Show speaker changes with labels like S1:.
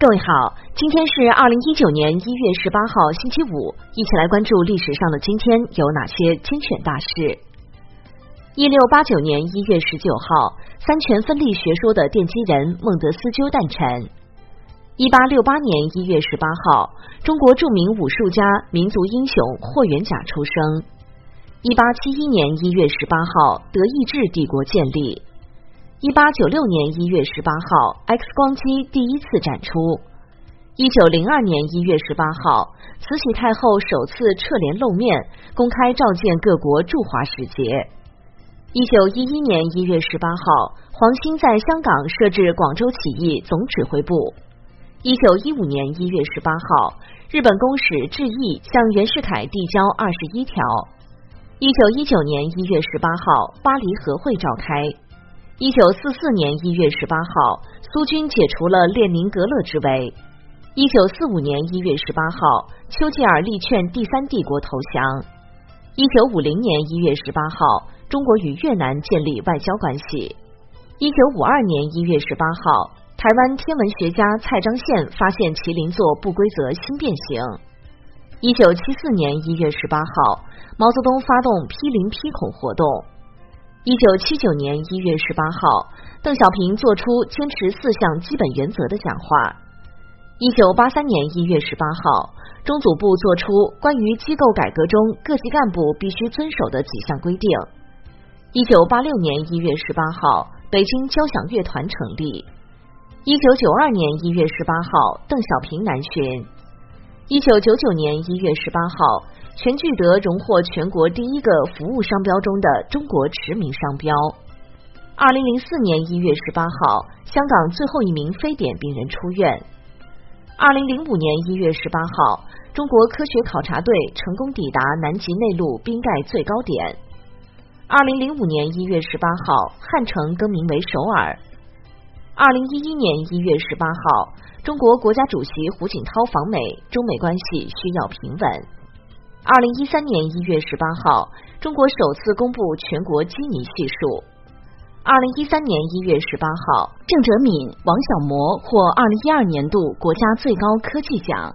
S1: 各位好，今天是二零一九年一月十八号，星期五，一起来关注历史上的今天有哪些精选大事。一六八九年一月十九号，三权分立学说的奠基人孟德斯鸠诞辰。一八六八年一月十八号，中国著名武术家、民族英雄霍元甲出生。一八七一年一月十八号，德意志帝国建立。一八九六年一月十八号，X 光机第一次展出。一九零二年一月十八号，慈禧太后首次撤帘露面，公开召见各国驻华使节。一九一一年一月十八号，黄兴在香港设置广州起义总指挥部。一九一五年一月十八号，日本公使致意向袁世凯递交二十一条。一九一九年一月十八号，巴黎和会召开。一九四四年一月十八号，苏军解除了列宁格勒之围。一九四五年一月十八号，丘吉尔力劝第三帝国投降。一九五零年一月十八号，中国与越南建立外交关系。一九五二年一月十八号，台湾天文学家蔡章宪发现麒麟座不规则星变形。一九七四年一月十八号，毛泽东发动批林批孔活动。一九七九年一月十八号，邓小平作出坚持四项基本原则的讲话。一九八三年一月十八号，中组部作出关于机构改革中各级干部必须遵守的几项规定。一九八六年一月十八号，北京交响乐团成立。一九九二年一月十八号，邓小平南巡。一九九九年一月十八号。全聚德荣获全国第一个服务商标中的中国驰名商标。二零零四年一月十八号，香港最后一名非典病人出院。二零零五年一月十八号，中国科学考察队成功抵达南极内陆冰盖最高点。二零零五年一月十八号，汉城更名为首尔。二零一一年一月十八号，中国国家主席胡锦涛访美，中美关系需要平稳。二零一三年一月十八号，中国首次公布全国基尼系数。二零一三年一月十八号，郑哲敏、王小模获二零一二年度国家最高科技奖。